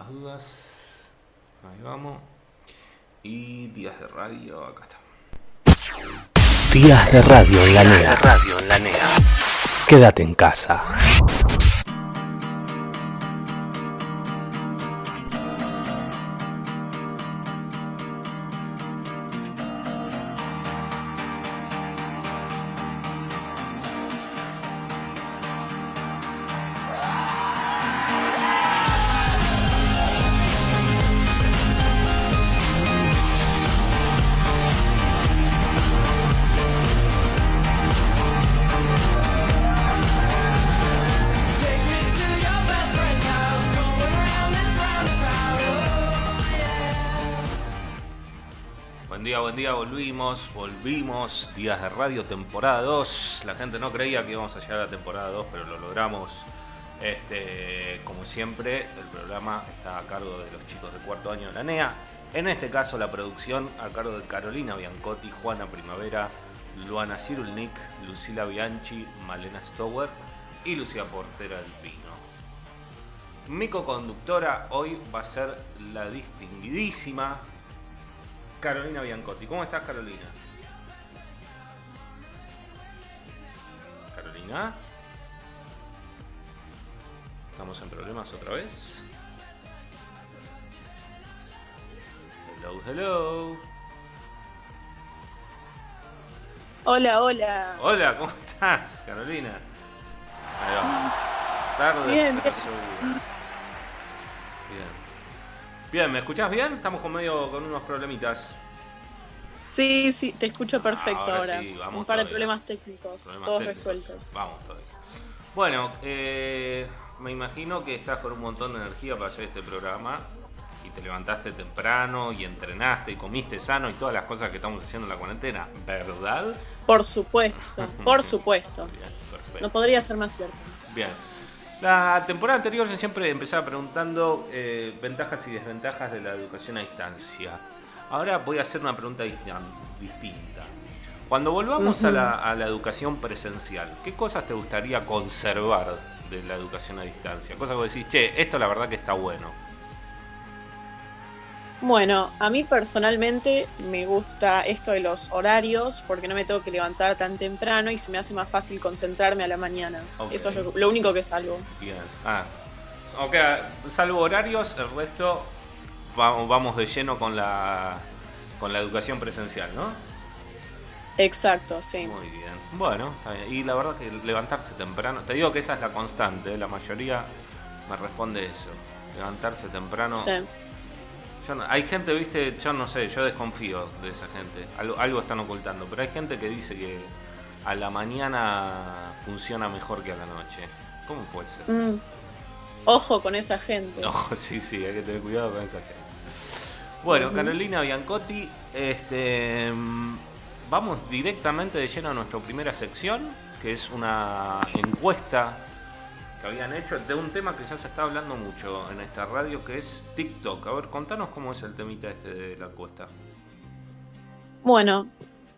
las dudas. Ahí vamos. Y días de radio, acá está. Días de radio en la Días de NEA. radio en la NEA. Quédate en casa. Volvimos. Días de radio, temporada 2. La gente no creía que íbamos a llegar a temporada 2, pero lo logramos. Este, como siempre, el programa está a cargo de los chicos de cuarto año de la NEA. En este caso, la producción a cargo de Carolina Biancotti, Juana Primavera, Luana Cirulnik, Lucila Bianchi, Malena Stower y Lucía Portera del Pino. Mi co-conductora hoy va a ser la distinguidísima Carolina Biancotti. ¿Cómo estás, Carolina? ¿Estamos en problemas otra vez? Hello, hello. Hola, hola. Hola, ¿cómo estás, Carolina? Ahí va. Tarde, Bien, bien. Bien. Bien, ¿me escuchás bien? Estamos con medio con unos problemitas. Sí, sí, te escucho perfecto Ahora ahora. sí, vamos Un par de problemas técnicos, Problemas todos técnicos. resueltos. Vamos todavía. Bueno, eh, me imagino que estás con un montón de energía para hacer este programa y te levantaste temprano y entrenaste y comiste sano y todas las cosas que estamos haciendo en la cuarentena, ¿verdad? Por supuesto, por supuesto. Bien, perfecto. No podría ser más cierto. Bien. La temporada anterior yo siempre empezaba preguntando eh, ventajas y desventajas de la educación a distancia. Ahora voy a hacer una pregunta distin- distinta. Cuando volvamos a, la, a la educación presencial, ¿qué cosas te gustaría conservar de la educación a distancia? Cosas que decís, che, esto la verdad que está bueno. Bueno, a mí personalmente me gusta esto de los horarios porque no me tengo que levantar tan temprano y se me hace más fácil concentrarme a la mañana. Eso es lo, lo único que salvo. Bien. Ah, ok, salvo horarios, el resto vamos, vamos de lleno con la, con la educación presencial, ¿no? Exacto, sí. Muy bien. Bueno, está bien. Y la verdad que levantarse temprano, te digo que esa es la constante, ¿eh? la mayoría me responde eso. Levantarse temprano. Sí. Yo no- hay gente, viste, yo no sé, yo desconfío de esa gente. Algo, algo están ocultando, pero hay gente que dice que a la mañana funciona mejor que a la noche. ¿Cómo puede ser? Mm. Ojo con esa gente. No, sí, sí, hay que tener cuidado con esa gente. Bueno. Carolina Biancotti, este, vamos directamente de lleno a nuestra primera sección, que es una encuesta que habían hecho de un tema que ya se está hablando mucho en esta radio, que es TikTok. A ver, contanos cómo es el temita este de la encuesta. Bueno,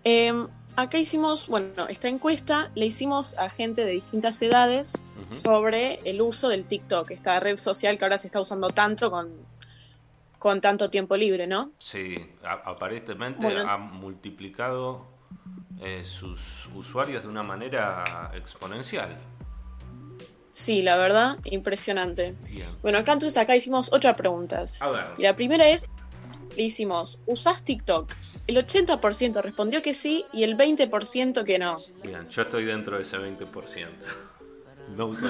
em, acá hicimos, bueno, esta encuesta la hicimos a gente de distintas edades sobre el uso del TikTok, esta red social que ahora se está usando tanto con, con tanto tiempo libre, ¿no? Sí, aparentemente Bueno. ha multiplicado eh, sus usuarios de una manera exponencial. Sí, la verdad, impresionante. Bien. Bueno, acá entonces acá hicimos ocho preguntas. A ver. Y la primera es, le hicimos, ¿usás TikTok? El 80% respondió que sí y el 20% que no. Bien, yo estoy dentro de ese 20%. No uso.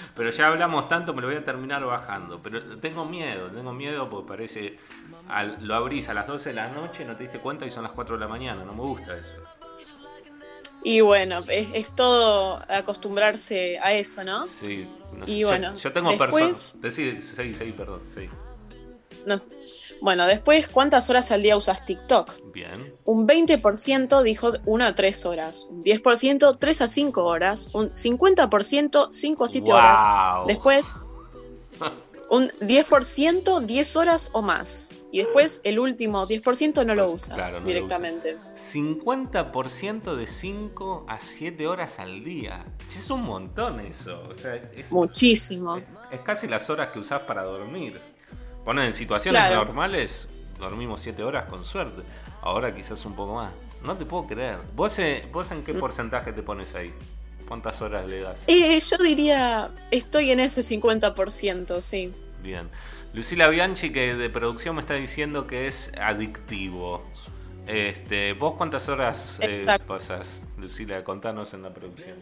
Pero ya hablamos tanto, me lo voy a terminar bajando. Pero tengo miedo, tengo miedo porque parece. al- lo abrís a las 12 de la noche, no te diste cuenta y son las 4 de la mañana. No me gusta eso. Y bueno, es, es todo acostumbrarse a eso, ¿no? Sí, no Y Yo- bueno, yo, tengo después- personas. Sí, sí, perdón, sí. No. Bueno, después, ¿cuántas horas al día usas TikTok? Bien. Un 20% dijo 1 a 3 horas, un 10% 3 a 5 horas, un 50% 5 a 7 horas. Wow. Después, un 10% 10 horas o más. Y después el último 10% no lo Pues, usa claro, no lo directamente. 50% de 5 a 7 horas al día. Es un montón eso. O sea, es, Muchísimo. es- es casi las horas que usás para dormir. Ponen en situaciones Claro. normales, dormimos 7 horas con suerte. Ahora quizás un poco más. No te puedo creer. ¿Vos, eh, vos en qué Mm. porcentaje te pones ahí? ¿Cuántas horas le das? Eh, yo diría, estoy en ese 50%, sí. Bien. Lucila Bianchi, que de producción me está diciendo que es adictivo. Este, ¿Vos cuántas horas eh, pasas, Lucila? Contanos en la producción.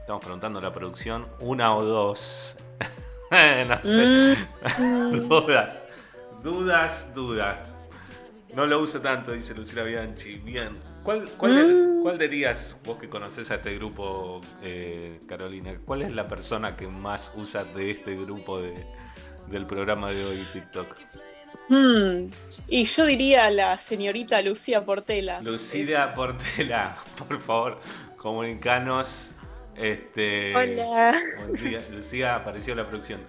Estamos preguntando a la producción, una o dos. No sé. Mm, dudas, dudas, dudas. No lo uso tanto, dice Lucila Bianchi. Bien. ¿Cuál, cuál, Mm. cuál dirías, vos que conoces a este grupo, eh, Carolina, cuál es la persona que más usa de este grupo de, del programa de hoy, TikTok? mm. Y yo diría la señorita Lucía Portela. Lucila Es- Portela, por favor, comunicanos. Este, Hola. Día. Lucía apareció en la producción.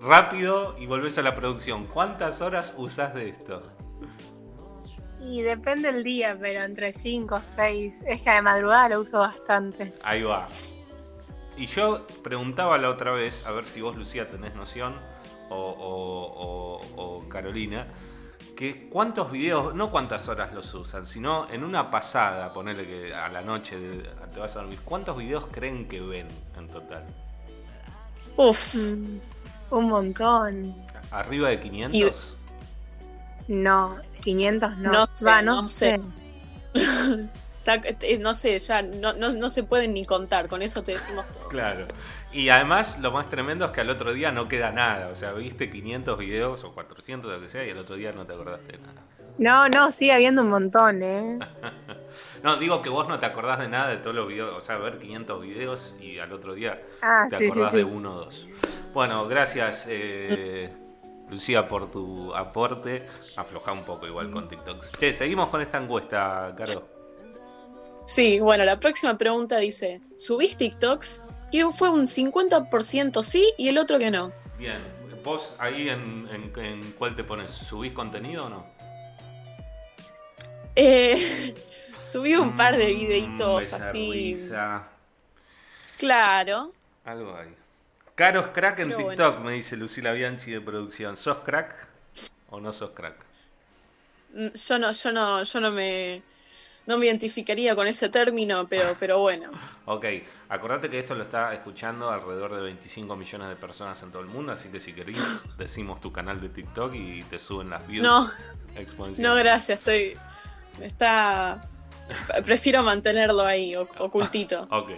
Rápido y volvés a la producción. ¿Cuántas horas usás de esto? Y depende el día, pero entre 5 o 6. Es que de madrugada lo uso bastante. Ahí va. Y yo preguntaba la otra vez, a ver si vos, Lucía, tenés noción, o, o- o- o Carolina, que cuántos videos, no cuántas horas los usan, sino en una pasada, ponerle que a la noche de- te vas a dormir, ¿cuántos videos creen que ven en total? Uf, Un montón. ¿Arriba de 500? No, 500 no. No sé, Va, no, no sé. sé. eh, no sé, ya no, no, no se pueden ni contar, con eso te decimos todo. Claro. Y además lo más tremendo es que al otro día no queda nada. O sea, viste 500 videos o 400, lo que sea, y al otro día no te acordaste de nada. No, no, sigue habiendo un montón, ¿eh? No, digo que vos no te acordás de nada de todos los videos. O sea, ver 500 videos y al otro día Ah, te sí, acordás sí. de uno o dos. Bueno, gracias, eh, Lucía, por tu aporte. Aflojá un poco igual con TikToks. Che, seguimos con esta encuesta, Caro. Sí, bueno, la próxima pregunta dice, ¿subís TikToks? Y fue un 50% sí y el otro que no. Bien, vos ahí en, en- en cuál te pones? ¿Subís contenido o no? Eh, subí un par de Mm, videitos así. risa. Claro. Algo hay. Caro es crack en Pero TikTok, me dice Lucila Bianchi de producción. ¿Sos crack o no sos crack? Mm, Yo no, yo no, yo no me, no me identificaría con ese término, pero, pero bueno. Ok, acordate que esto lo está escuchando alrededor de 25 millones de personas en todo el mundo, así que si querés decimos tu canal de TikTok y te suben las views No, no, gracias, estoy. Está. Prefiero mantenerlo ahí, ocultito. Ok.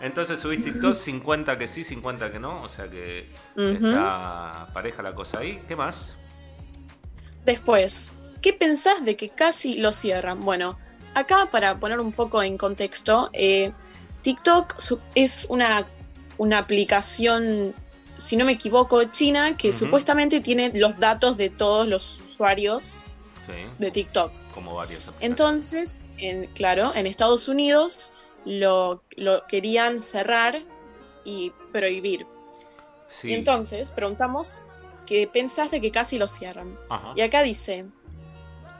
Entonces subís TikTok 50 que sí, 50 que no, o sea que está pareja la cosa ahí. ¿Qué más? Después, ¿qué pensás de que casi lo cierran? Bueno, acá para poner un poco en contexto, eh, TikTok es una, una aplicación, si no me equivoco, china, que supuestamente tiene los datos de todos los usuarios Sí, de TikTok. como varios. Entonces, en, claro, en Estados Unidos lo, lo querían cerrar y prohibir. Sí. Y entonces preguntamos qué pensás de que casi lo cierran. Ajá. Y acá dice,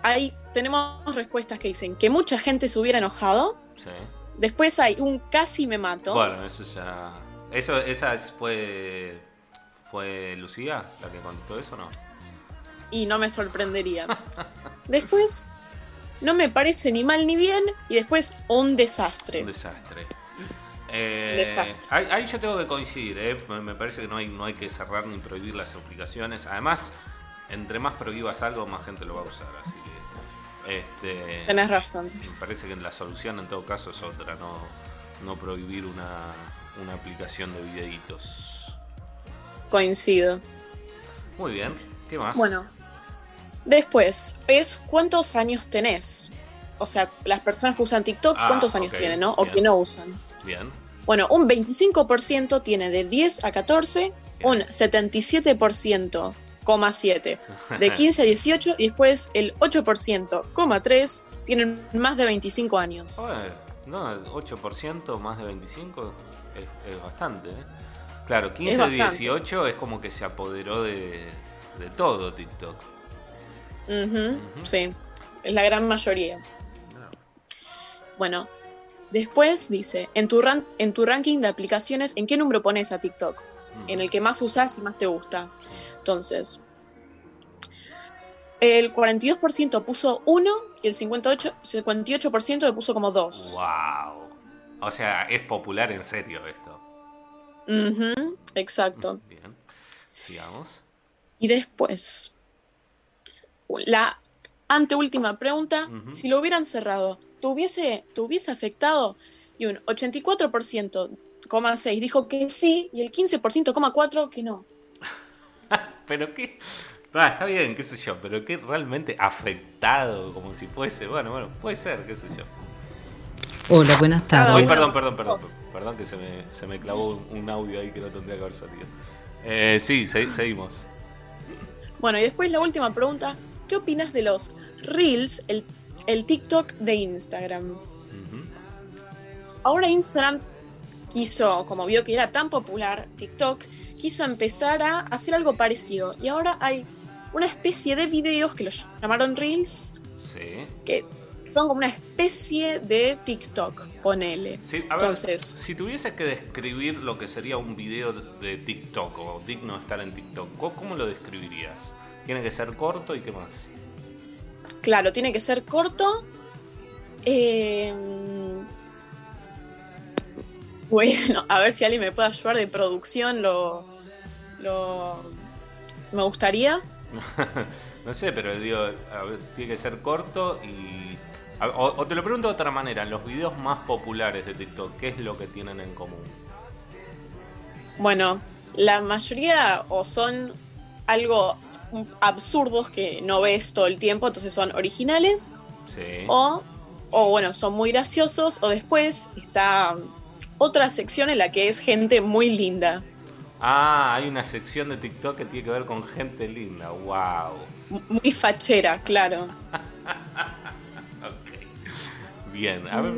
hay, tenemos respuestas que dicen que mucha gente se hubiera enojado, Sí. después hay un casi me mato, Bueno, eso ya. Eso, esa es- fue. ¿Fue Lucía la que contestó eso o no? y no me sorprendería. después, no me parece ni mal ni bien, y después un desastre. Un desastre. Eh. Ahí, ahí yo tengo que coincidir, ¿eh? me me parece que no hay, no hay que cerrar ni prohibir las aplicaciones. Además, entre más prohíbas algo, más gente lo va a usar. Así que. Este, Tenés razón. Me parece que la solución en todo caso es otra, no, no prohibir una, una aplicación de videitos. Coincido. Muy bien, ¿qué más? Bueno, después es cuántos años tenés. O sea, las personas que usan TikTok, Ah, ¿cuántos años tienen, no? O que no usan. Bien. Bueno, un 25% tiene de 10 a 14, un 77%, coma 7, de 15 a 18 y después el 8%, coma 3 tienen más de 25 años. No, el 8% más de 25 es, es bastante, ¿eh? Claro, 15 Es a bastante. 18 es como que se apoderó de, de todo TikTok. Ujú, Ujú. Sí, es la gran mayoría. Bueno, después dice, en tu, ran- en tu ranking de aplicaciones, ¿en qué número pones a TikTok? en el que más usás y más te gusta. Entonces, el 42% puso 1 y el 58, 58% le puso como 2. ¡Wow! O sea, es popular en serio esto. Ujú, exacto. Bien. Sigamos. Y después, la anteúltima pregunta, si lo hubieran cerrado, ¿te hubiese, te hubiese afectado? Y un 84%, coma 6 dijo que sí, y el 15%, coma 4 que no. Pero qué. Ah, está bien, qué sé yo, pero qué realmente afectado, como si fuese. Bueno, bueno, puede ser, qué sé yo. Hola, buenas Uy, tardes. perdón, perdón, perdón. Perdón que se me, se me clavó un, audio ahí que no tendría que haber salido. Eh, sí, se- seguimos. Bueno, y después la última pregunta, ¿qué opinas de los Reels, el, el TikTok de Instagram? Ahora Instagram quiso, como vio que era tan popular TikTok, quiso empezar a hacer algo parecido. Y ahora hay una especie de videos que los llamaron Reels, Sí. que son como una especie de TikTok, ponele. Sí, a ver, Entonces, si tuvieses que describir lo que sería un video de TikTok o digno de estar en TikTok, ¿cómo, lo describirías? Tiene que ser corto y qué más. claro, tiene que ser corto. Eh, bueno, a ver si alguien me puede ayudar de producción, lo, lo me gustaría. no sé, pero digo, a ver, tiene que ser corto y... O, o te lo pregunto de otra manera, en los videos más populares de TikTok, ¿qué es lo que tienen en común? Bueno, la mayoría o son algo absurdos que no ves todo el tiempo, entonces son originales, Sí. o, o bueno, son muy graciosos, o después está otra sección en la que es gente muy linda, Ah, hay una sección de TikTok que tiene que ver con gente linda. Wow. muy fachera, claro. Ok. Bien, a ver.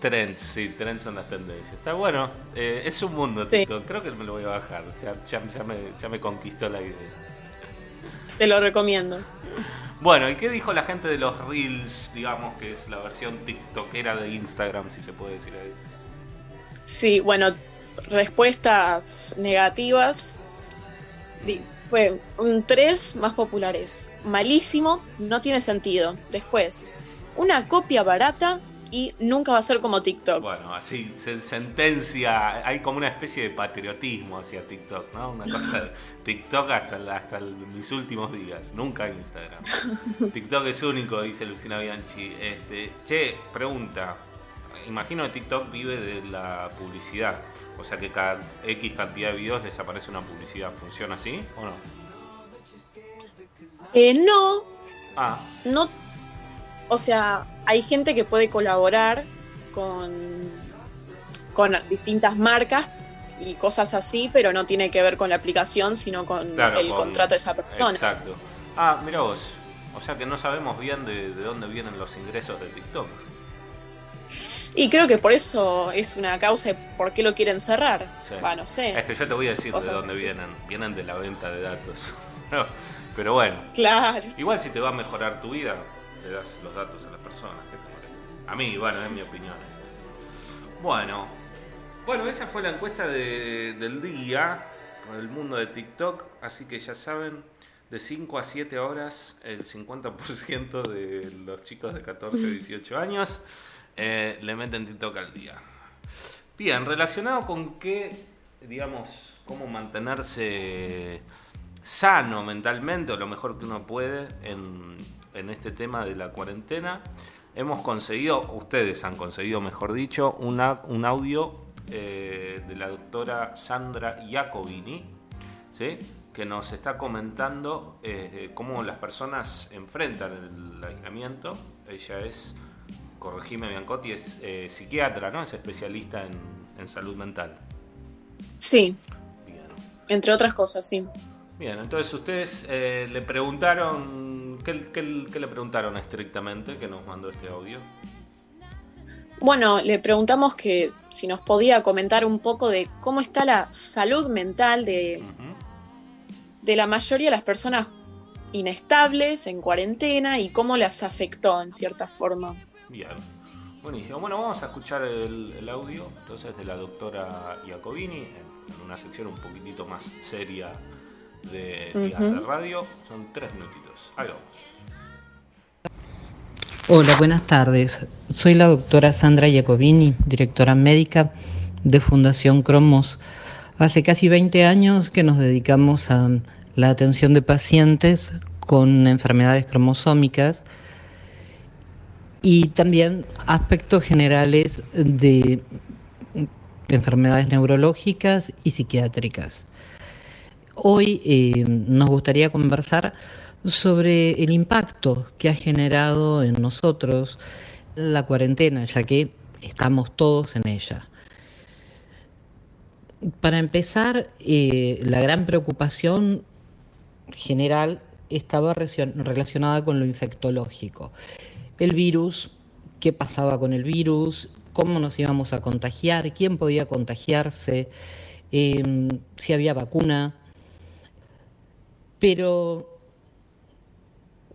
Trends, sí, trends son las tendencias. Está bueno, eh, es un mundo Sí. TikTok, creo que me lo voy a bajar, ya, ya, ya me, ya me conquistó la idea. Te lo recomiendo. Bueno, ¿y qué dijo la gente de los Reels, digamos, que es la versión TikTokera de Instagram, si se puede decir ahí? Sí, bueno, respuestas negativas. Fue un 3 más populares. Malísimo, no tiene sentido. Después, una copia barata y nunca va a ser como TikTok. Bueno, así, se sentencia, hay como una especie de patriotismo hacia TikTok, ¿no? Una cosa TikTok hasta, hasta mis últimos días, nunca Instagram. TikTok es único, dice Lucina Bianchi. Este, che, pregunta, imagino que TikTok vive de la publicidad, o sea que cada X cantidad de videos les aparece una publicidad, ¿funciona así o no? Eh, no, Ah, no. O sea, hay gente que puede colaborar con, con distintas marcas y cosas así, pero no tiene que ver con la aplicación, sino con Claro, el con- contrato de esa persona. exacto. Ah, mira vos, o sea que no sabemos bien de, de dónde vienen los ingresos de TikTok. Y creo que por eso es una causa de por qué lo quieren cerrar. Sí. Va, no sé. Es que yo te voy a decir de dónde así. vienen. Vienen de la venta de datos. Pero bueno, Claro. igual si te va a mejorar tu vida, le das los datos a las personas. ¿qué te molesta? A mí, bueno, es mi opinión. Bueno, bueno, esa fue la encuesta de- del día con el mundo de TikTok. Así que ya saben, de 5 a 7 horas, el 50% de los chicos de 14 a 18 años eh, le meten TikTok al día. Bien, relacionado con qué, digamos, cómo mantenerse sano mentalmente o lo mejor que uno puede en, en este tema de la cuarentena, hemos conseguido, ustedes han conseguido, mejor dicho, una, un audio eh, de la doctora Sandra Iacobini, ¿sí? que nos está comentando eh, eh, cómo las personas enfrentan el aislamiento. Ella es, corregime Biancotti, es eh, psiquiatra, ¿no? Es especialista en, en salud mental. Sí, Bien. entre otras cosas, sí. Bien, entonces ustedes eh, le preguntaron, ¿qué, qué, qué le preguntaron estrictamente que nos mandó este audio? Bueno, le preguntamos que si nos podía comentar un poco de cómo está la salud mental de, de la mayoría de las personas inestables en cuarentena y cómo las afectó en cierta forma. Bien, buenísimo. Bueno, vamos a escuchar el, el audio entonces de la doctora Iacobini en en una sección un poquitito más seria de Radio. Son tres minutitos. Ahí vamos. Hola, buenas tardes. Soy la doctora Sandra Jacobini, directora médica de Fundación Cromos. Hace casi 20 años que nos dedicamos a la atención de pacientes con enfermedades cromosómicas y también aspectos generales de enfermedades neurológicas y psiquiátricas. Hoy eh, nos gustaría conversar sobre el impacto que ha generado en nosotros la cuarentena, ya que estamos todos en ella. Para empezar, eh, la gran preocupación general estaba relacionada con lo infectológico. El virus, qué pasaba con el virus, cómo nos íbamos a contagiar, quién podía contagiarse, eh, si había vacuna. Pero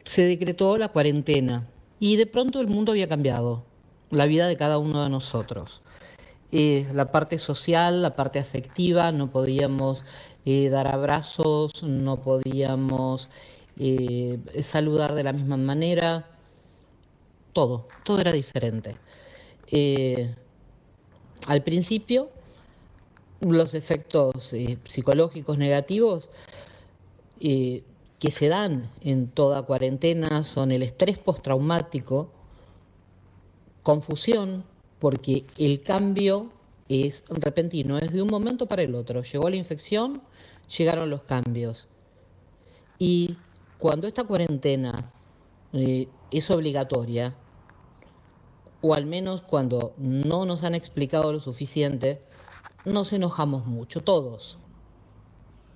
se decretó la cuarentena y de pronto el mundo había cambiado, la vida de cada uno de nosotros. Eh, la parte social, la parte afectiva, no podíamos eh, dar abrazos, no podíamos eh, saludar de la misma manera, todo, todo era diferente. Eh, al principio, los efectos eh, psicológicos negativos eh, que se dan en toda cuarentena son el estrés postraumático, confusión, porque el cambio es repentino, es de un momento para el otro. Llegó la infección, llegaron los cambios. Y cuando esta cuarentena es obligatoria, o al menos cuando no nos han explicado lo suficiente, nos enojamos mucho, todos.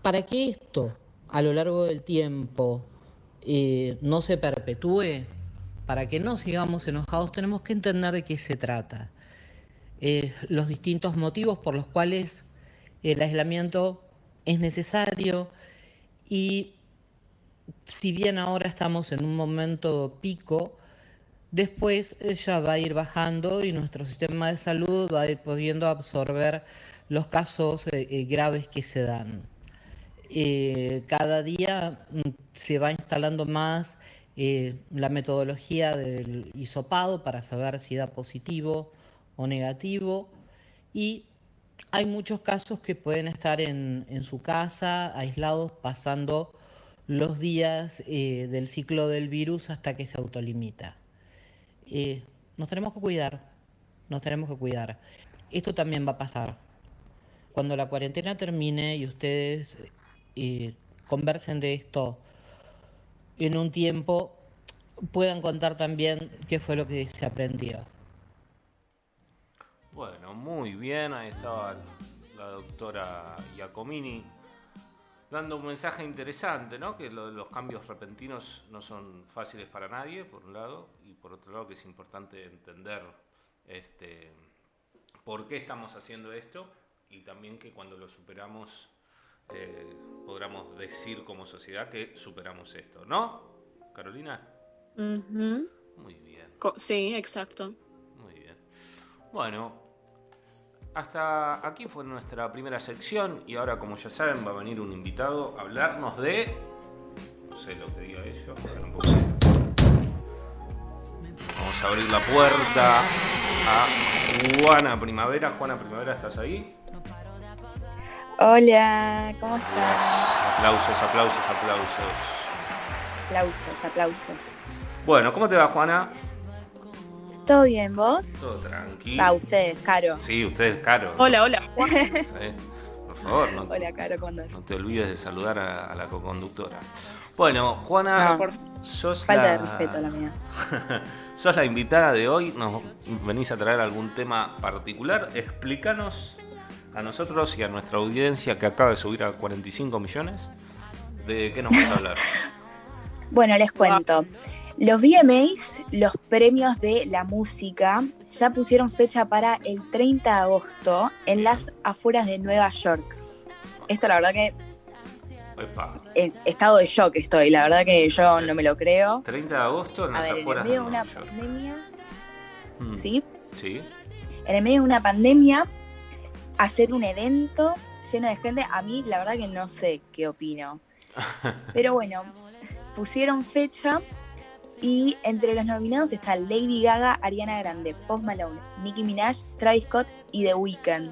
Para que esto a lo largo del tiempo eh, no se perpetúe, para que no sigamos enojados, tenemos que entender de qué se trata. Eh, los distintos motivos por los cuales el aislamiento es necesario y si bien ahora estamos en un momento pico, después eh, ya va a ir bajando y nuestro sistema de salud va a ir pudiendo absorber los casos eh, eh, graves que se dan. Eh, cada día mm, se va instalando más eh, la metodología del hisopado para saber si da positivo o negativo y hay muchos casos que pueden estar en, su casa, aislados, pasando los días eh, del ciclo del virus hasta que se autolimita. Eh, nos tenemos que cuidar, nos tenemos que cuidar. Esto también va a pasar. Cuando la cuarentena termine y ustedes eh, conversen de esto en un tiempo, puedan contar también qué fue lo que se aprendió. Bueno, muy bien. Ahí estaba la doctora Giacomini dando un mensaje interesante, ¿no? Que lo los cambios repentinos no son fáciles para nadie, por un lado, y por otro lado que es importante entender este, por qué estamos haciendo esto y también que cuando lo superamos eh, podamos decir como sociedad que superamos esto, ¿no? Carolina, Ujú. muy bien. Co- Sí, exacto. Muy bien. Bueno, hasta aquí fue nuestra primera sección y ahora como ya saben va a venir un invitado a hablarnos de... No sé lo que diga ellos. Vamos a abrir la puerta a Juana Primavera. Juana Primavera, ¿estás ahí? Hola, ¿cómo estás? Aplausos, aplausos, aplausos. Aplausos, aplausos. Bueno, ¿cómo te va Juana? ¿Todo bien, vos? Todo tranquilo. Va, ustedes, Caro. Sí, usted es caro. Hola, hola. Sí. Por favor, no, Hola, Caro, ¿cómo andás? No te olvides de saludar a, a la coconductora. Bueno, Juana, No, por- sos Falta la, de respeto la mía. sos la invitada de hoy. Nos venís a traer algún tema particular. Explícanos a nosotros y a nuestra audiencia que acaba de subir a 45 millones. ¿De qué nos vas a hablar? Bueno, les cuento. Los VMAs, los premios de la música, ya pusieron fecha para el 30 de agosto en las afueras de Nueva York. Esto la verdad que Epa, en estado de shock estoy, la verdad que yo no me lo creo. 30 de agosto en A las ver, en el afueras de medio de una York. pandemia, Mm, ¿sí? Sí. En el medio de una pandemia, hacer un evento lleno de gente. A mí, la verdad que no sé qué opino. Pero bueno, pusieron fecha y entre los nominados está Lady Gaga, Ariana Grande, Post Malone, Nicki Minaj, Travis Scott y The Weeknd,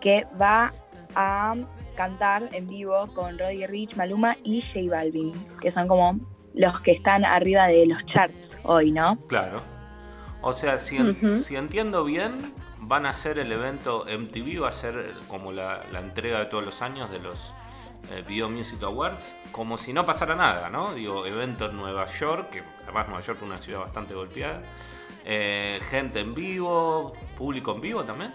que va a cantar en vivo con Roddy Rich, Maluma y J Balvin, que son como los que están arriba de los charts hoy, ¿no? Claro. O sea, si, en- Ujú. si entiendo bien, van a hacer el evento MTV, va a ser como la, la entrega de todos los años de los eh, Video Music Awards, como si no pasara nada, ¿no? Digo, evento en Nueva York, que además Nueva York es una ciudad bastante golpeada. Eh, gente en vivo, público en vivo también.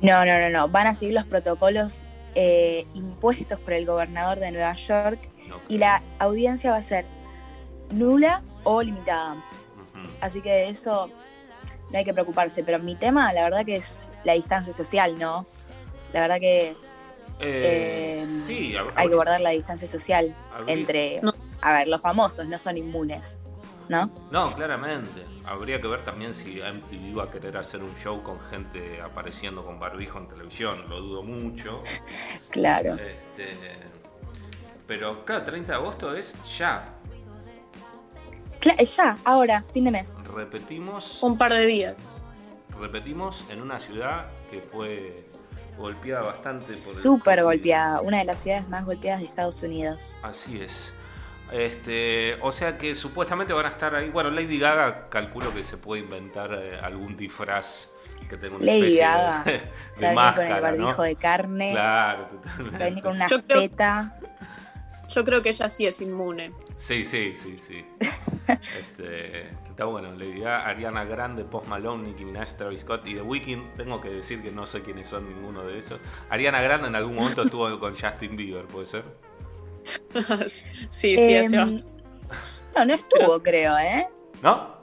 No, no, no, no. Van a seguir los protocolos eh, impuestos por el gobernador de Nueva York y la audiencia va a ser nula o limitada. Así que de eso no hay que preocuparse. Pero mi tema, la verdad que es la distancia social, ¿no? La verdad que Eh, Eh, sí, hay que guardar la distancia social habría- entre... No. A ver, los famosos no son inmunes, ¿no? No, claramente. Habría que ver también si MTV va a querer hacer un show con gente apareciendo con barbijo en televisión. Lo dudo mucho. Claro. Este, pero claro, 30 de agosto es ya. Cla- ya, ahora, fin de mes. Repetimos, Un par de días. repetimos en una ciudad que fue golpeada bastante por el Súper COVID. golpeada, una de las ciudades más golpeadas de Estados Unidos. Así es. Este, o sea que supuestamente van a estar ahí. Bueno, Lady Gaga calculo que se puede inventar eh, algún disfraz que tenga una Lady de- Gaga, de, Se va a venir con el máscara, barbijo ¿no? de carne, Claro, se va a venir totalmente. con una Yo creo- feta. Yo creo que ella sí es inmune. Sí, sí, sí, sí. Este, está bueno, Lady Gaga, Ariana Grande, Post Malone, Nicki Minaj, Travis Scott y The Weeknd. Tengo que decir que no sé quiénes son ninguno de esos. Ariana Grande en algún momento estuvo con Justin Bieber, ¿puede ser? sí, sí, hace bastante. no, no estuvo, Pero- creo, ¿eh? ¿No?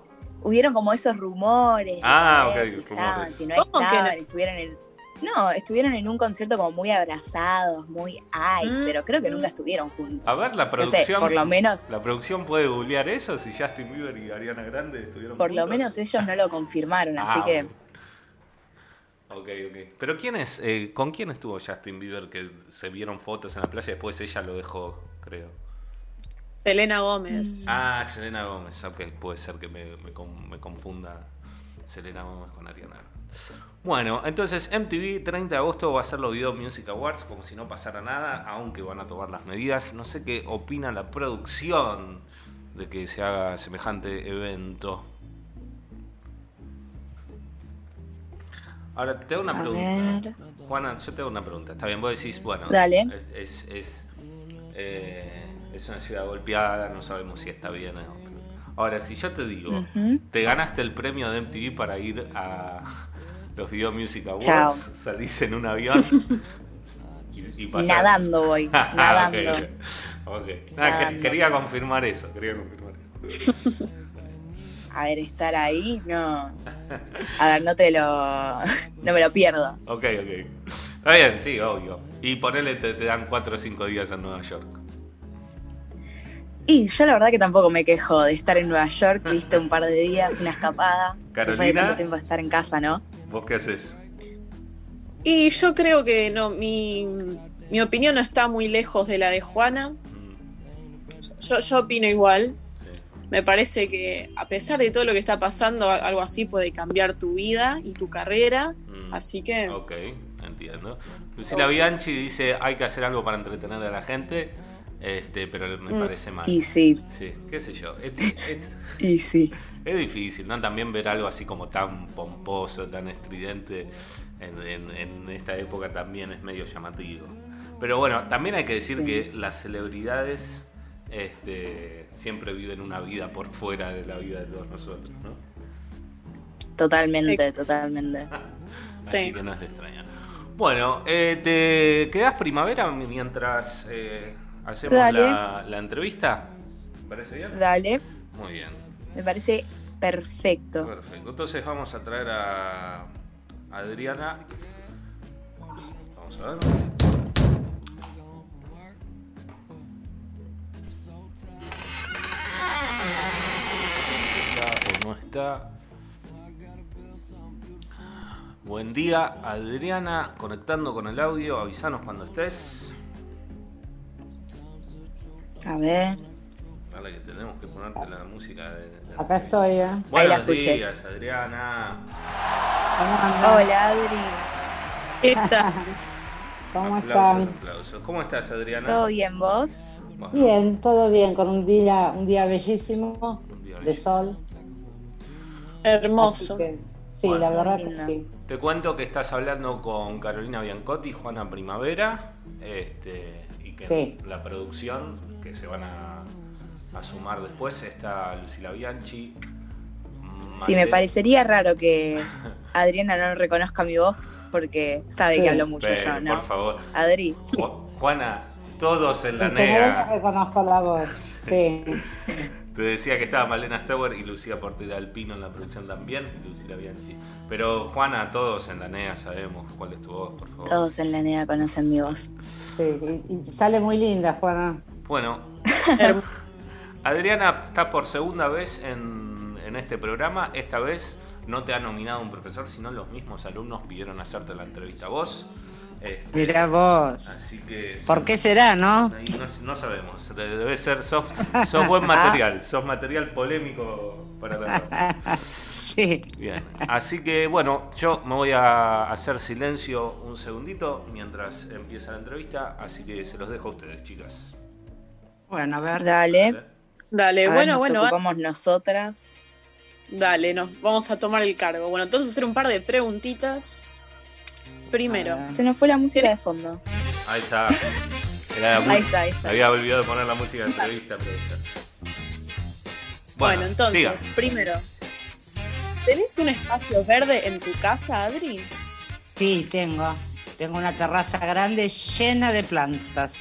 Hubieron como esos rumores. Ah, ok, rumores. estaban, si no ¿Cómo que estaban, no? estuvieron en... No, estuvieron en un concierto como muy abrazados, muy ay, Mm. pero creo que nunca estuvieron juntos. A ver, la No sé, producción. por lo menos, ¿La producción puede googlear eso? Si Justin Bieber y Ariana Grande estuvieron por lo menos ellos no lo confirmaron, así Ah, que ok. Ok, ok. Pero ¿quién es, eh, ¿con quién estuvo Justin Bieber que se vieron fotos en la playa y después ella lo dejó, creo? Selena Gómez. Ah, Selena Gómez. Ok, puede ser que me, me me confunda Selena Gómez con Ariana. Bueno, entonces MTV 30 de agosto va a ser los Video Music Awards como si no pasara nada, aunque van a tomar las medidas. No sé qué opina la producción de que se haga semejante evento. Ahora te hago una A pregunta. ver. Juana, yo te hago una pregunta. Está bien, vos decís, bueno, Dale. es, es, es, eh, es una ciudad golpeada, no sabemos si está bien o no. Ahora, si yo te digo, te ganaste el premio de MTV para ir a los Video Music Awards, Chao. salís en un avión y, y pasás- nadando voy, Ah, nadando. ok, ok. Ok. Nada, que- Nadando. quería confirmar eso, quería confirmar eso. A ver, estar ahí, no. A ver, no te lo. No me lo pierdo. Ok, ok. Está bien, sí, obvio. Y ponele, te, te dan 4 o 5 días en Nueva York. Y yo la verdad que tampoco me quejo de estar en Nueva York, viste, un par de días, una escapada. Después de Carolina. tanto tiempo de estar en casa, ¿no? ¿Vos qué haces? Y yo creo que no, mi, mi opinión no está muy lejos de la de Juana. Yo, yo opino igual. sí. Me parece que a pesar de todo lo que está pasando, algo así puede cambiar tu vida y tu carrera. Mm. Así que Ok, entiendo. Lucila Bianchi dice hay que hacer algo para entretener a la gente, este, pero me Mm. parece mal. Y sí, Sí, qué sé yo. Y sí. Es difícil, ¿no? También ver algo así como tan pomposo, tan estridente en, en- en esta época también es medio llamativo. Pero bueno, también hay que decir Sí. que las celebridades este, siempre viven una vida por fuera de la vida de todos nosotros, ¿no? Totalmente, totalmente. Así Sí. que no es de extrañar. Bueno, eh, ¿te quedás primavera mientras eh, hacemos la, la entrevista? ¿Te parece bien? Dale, Muy bien, me parece perfecto. perfecto. Entonces vamos a traer a Adriana. Vamos a ver. ¿Está o no está? Buen día, Adriana, conectando con el audio, avisanos cuando estés. A ver. Que tenemos que ponerte la música de... de- Acá estoy, ¿eh? Ahí la Buenos escuché. días, Adriana. Hola, Adri. ¿Qué tal? ¿Cómo Aplausos, están? aplausos. ¿Cómo estás, Adriana? ¿Todo bien vos? Bueno, Bien, todo bien, con un día, un día bellísimo, un día de sol. Hermoso. Que, sí, Bueno. la verdad que sí. Te cuento que estás hablando con Carolina Biancotti, Juana Primavera, este, y que Sí. la producción, que se van a, a sumar después, está Lucila Bianchi. Sí, me parecería raro que Adriana no reconozca mi voz porque sabe Sí. que hablo mucho Pero, yo, ¿no? Por favor. Adri, Ju- Juana, todos en la NEA. no reconozco la voz, sí. Te decía que estaba Malena Stauer y Lucía Portela Alpino en la producción también, Lucila Bianchi. Pero Juana, todos en la NEA sabemos cuál es tu voz, por favor. todos en la NEA conocen mi voz. sí. Y, y sale muy linda, Juana. Bueno. Adriana está por segunda vez en, en este programa. Esta vez no te ha nominado un profesor, sino los mismos alumnos pidieron hacerte la entrevista a vos. Este, Mirá vos. Así que. ¿Por qué será, no? No, no sabemos. De- Debe ser. Sos, sos buen material. Sos material polémico para la. Sí. Bien. Así que bueno, yo me voy a hacer silencio un segundito mientras empieza la entrevista. Así que se los dejo a ustedes, chicas. Bueno, a ver. Dale, Dale, a ver, bueno, nos bueno, ocupamos nosotras. dale, nos vamos a tomar el cargo. Bueno, entonces hacer un par de preguntitas. Primero, Ah. Se nos fue la música de fondo. Ahí está. Era la Ahí está, ahí Me está. había olvidado de poner la música de entrevista, pero ahí está. bueno, entonces, siga. primero, ¿tenés un espacio verde en tu casa, Adri? Sí, tengo. Tengo una terraza grande llena de plantas.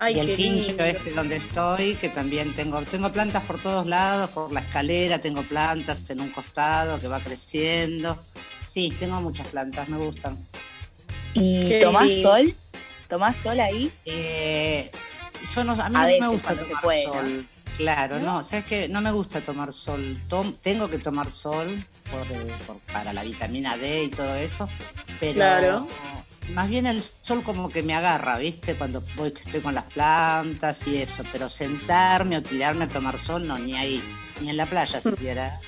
Ay, y el quincho lindo. este donde estoy, que también tengo, tengo plantas por todos lados, por la escalera tengo plantas en un costado que va creciendo. Sí, tengo muchas plantas, me gustan. ¿Y Qué tomás lindo. sol? ¿Tomás sol ahí? Eh, yo no, a mí A no veces, me gusta tomar puede, ¿no? sol. Claro, ¿No? no, sabes que no me gusta tomar sol. Tom- tengo que tomar sol por, por- para la vitamina D y todo eso, pero Claro. Más bien el sol como que me agarra, ¿viste? Cuando voy que estoy con las plantas y eso, pero sentarme o tirarme a tomar sol no ni ahí, ni en la playa siquiera.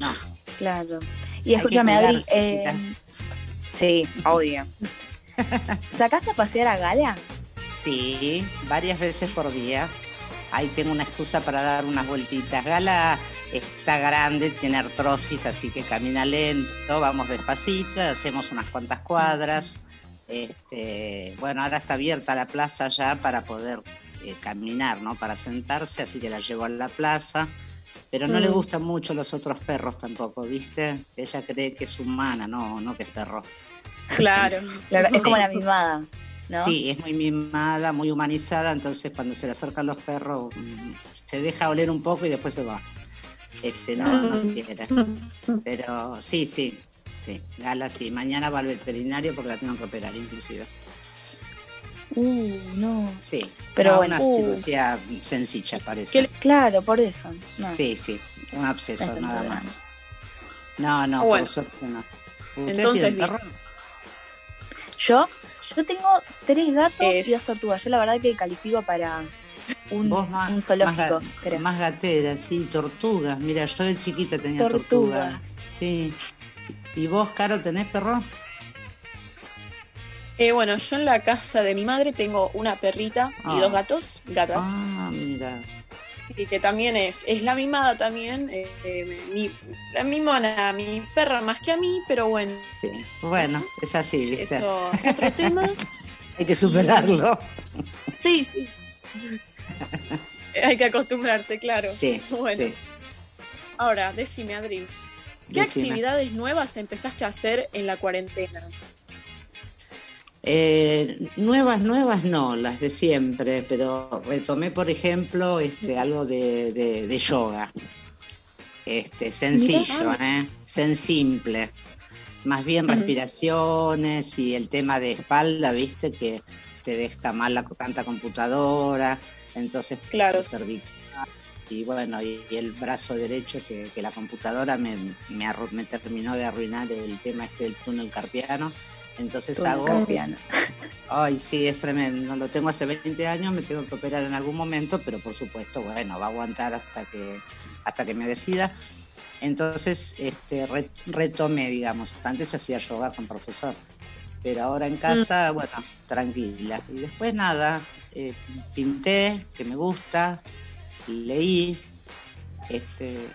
No. Claro. Y escúchame, Adri, eh, sí, obvio. ¿Sacás a pasear a Gala? Sí, varias veces por día. Ahí tengo una excusa para dar unas vueltitas. Gala está grande, tiene artrosis, así que camina lento, vamos despacito, hacemos unas cuantas cuadras. Este, bueno, ahora está abierta la plaza ya para poder eh, caminar, ¿no? Para sentarse, así que la llevo a la plaza. Pero no le Mm. gustan mucho los otros perros tampoco, ¿viste? Ella cree que es humana, no, no que es perro. Claro. Claro, es como la mimada, ¿no? Sí, es muy mimada, muy humanizada, entonces cuando se le acercan los perros mm, se deja oler un poco y después se va. Este, no, no quiere. Pero sí, sí, sí. Gala sí. Mañana va al veterinario porque la tengo que operar inclusive. Uh, no. Sí. Pero No, bueno. una Uh. cirugía sencilla ¿Qué parece. le- Claro, por eso. No. Sí, sí. Un absceso, nada más. No, no, bueno. por suerte no. ¿Usted Entonces, tiene perro? Yo, yo tengo tres gatos Es- y dos tortugas. Yo la verdad que califico para un, Vos más, un más, zoológico, ga- creo. más gateras, sí, tortugas. Mira, yo de chiquita tenía tortugas. Tortugas. Sí. ¿Y vos, Caro, tenés perro? Eh, bueno, yo en la casa de mi madre tengo una perrita Ah. y dos gatos, gatas, Ah, mira. y que también es, es la mimada también, eh, eh, mi, la mimona, a mi perra más que a mí, pero bueno, Sí. Bueno, es así, ¿viste? eso es otro tema. Hay que superarlo. Sí, sí. Hay que acostumbrarse, claro. Sí. Bueno, sí. ahora, decime, Adri, ¿qué Decime. actividades nuevas empezaste a hacer en la cuarentena? Eh, nuevas, nuevas no, las de siempre, pero retomé, por ejemplo, este, algo de, de- de yoga. Este, sencillo, Mirá. ¿eh? Sen simple. Más bien respiraciones y el tema de espalda, viste, que te deja mal la tanta computadora, entonces Claro. cervical y bueno, y, el brazo derecho que, la computadora me, me, terminó de arruinar el tema este del túnel carpiano. Entonces hago... Carpiano. Ay, sí, es tremendo. Lo tengo hace 20 años, me tengo que operar en algún momento, pero por supuesto, bueno, va a aguantar hasta que, hasta que me decida. Entonces, este, retomé, digamos. Antes hacía yoga con profesor, pero ahora en casa, mm. bueno, tranquila. Y después nada, eh, pinté, que me gusta, leí. Este,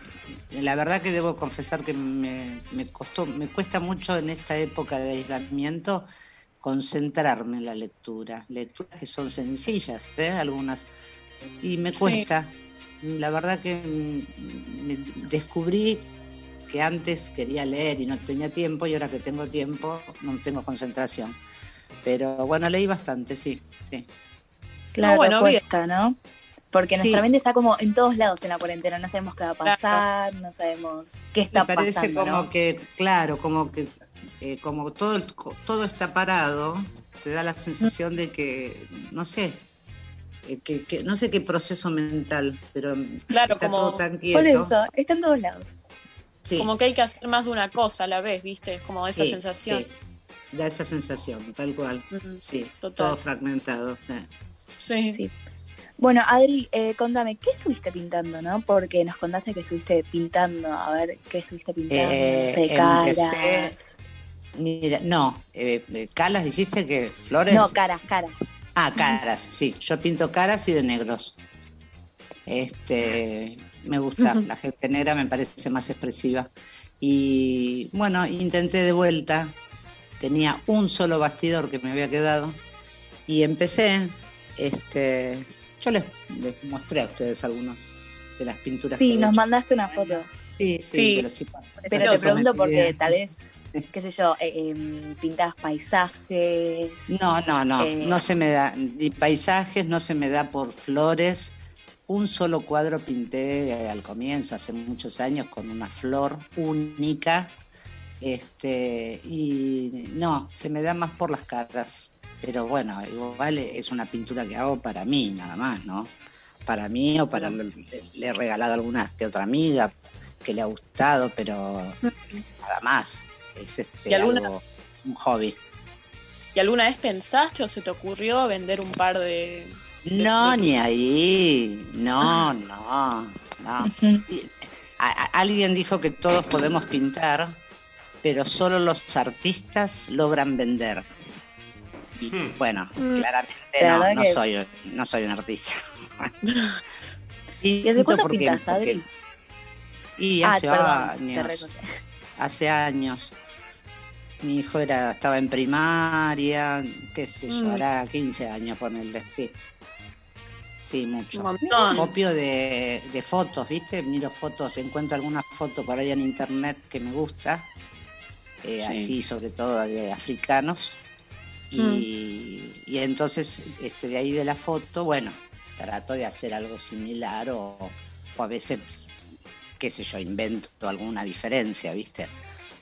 la verdad que debo confesar que me, costó, me cuesta mucho en esta época de aislamiento concentrarme en la lectura. Lecturas que son sencillas, ¿eh? algunas, y me cuesta. La verdad que mm, descubrí que antes quería leer y no tenía tiempo y ahora que tengo tiempo no tengo concentración. Pero bueno, leí bastante, sí, sí. Claro, bueno, cuesta, ¿no? Porque nuestra mente está como en todos lados en la cuarentena, no sabemos qué va a pasar, no sabemos qué está Me parece como que, claro, como que eh, como todo, todo está parado, te da la sensación de que, no sé, eh, que, no sé qué proceso mental, pero claro, está como, todo tan quieto. Por eso, está en todos lados. Como que hay que hacer más de una cosa a la vez, ¿viste? Es como esa sensación. Da esa sensación, tal cual. Sí, todo fragmentado. Sí. sí. Bueno, Adri, eh, contame, ¿qué estuviste pintando, no? Porque nos contaste que estuviste pintando, a ver, ¿qué estuviste pintando? no sé, caras. Mira, no, eh, calas dijiste que flores. No, caras, caras. Ah, caras, sí. Yo pinto caras y de negros. Este, me gusta. La gente negra me parece más expresiva. Y bueno, intenté de vuelta. Tenía un solo bastidor que me había quedado. Y empecé. Este, yo les, mostré a ustedes algunas de las pinturas. Sí, nos mandaste una foto. Sí, sí, Pero te pregunto porque tal vez qué sé yo, eh, em, paisajes. No, no, no, eh, no se me da, ni paisajes, no se me da por flores. Un solo cuadro pinté eh, al comienzo, hace muchos años, con una flor única. Este, y no, se me da más por las caras. Pero bueno, igual es una pintura que hago para mí, nada más, ¿no? Para mí o para. Le, le he regalado a alguna que otra amiga que le ha gustado, pero nada más es este, un hobby. ¿Y alguna vez pensaste o se te ocurrió vender un par de... no, ni ahí, no, no, no. alguien dijo que todos podemos pintar, pero solo los artistas logran vender. Y, hmm. bueno, mm. claramente no, soy, no soy un artista. ¿Y, hace cuánto pintas, Adri? Y ah, hace años. Hace años. Mi hijo era, estaba en primaria, qué sé yo, hará mm. 15 años ponerle, sí. Sí, mucho. Copio de, fotos, ¿viste? Miro fotos, encuentro alguna foto por ahí en internet que me gusta, eh, así sobre todo de africanos. Y, mm. y, entonces, este, de ahí de la foto, bueno, trato de hacer algo similar o, o a veces, qué sé yo, invento alguna diferencia, ¿viste?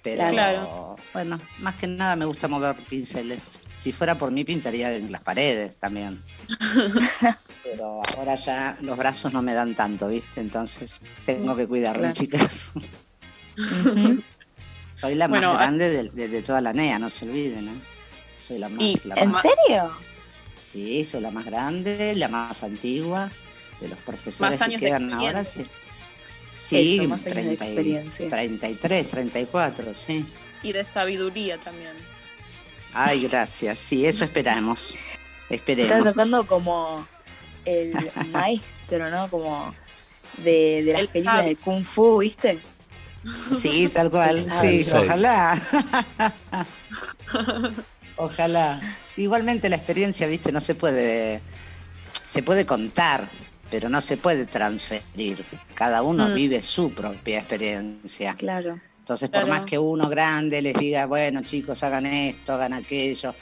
Pero bueno, más que nada me gusta mover pinceles. Si fuera por mí pintaría en las paredes también. Pero ahora ya los brazos no me dan tanto, ¿viste? Entonces tengo que cuidarme, chicas. Soy la más grande de, toda la NEA, no se olviden, ¿eh? Soy la más, ¿En serio? Sí, soy la más grande, la más antigua de los profesores que quedan ahora, sí. Sí, Eso, 33, 34, sí. Y de sabiduría también. Ay, gracias. Sí, eso esperamos. Esperemos. Estás tratando como el maestro, ¿no? Como de, de las películas de Kung Fu, ¿viste? Sí, tal cual. Sí, ojalá. ojalá. Igualmente la experiencia, ¿viste? No se puede. Se puede contar, pero no se puede transferir. Cada uno mm. vive su propia experiencia. Claro. Entonces, por más que uno grande les diga, bueno, chicos, hagan esto, hagan aquello,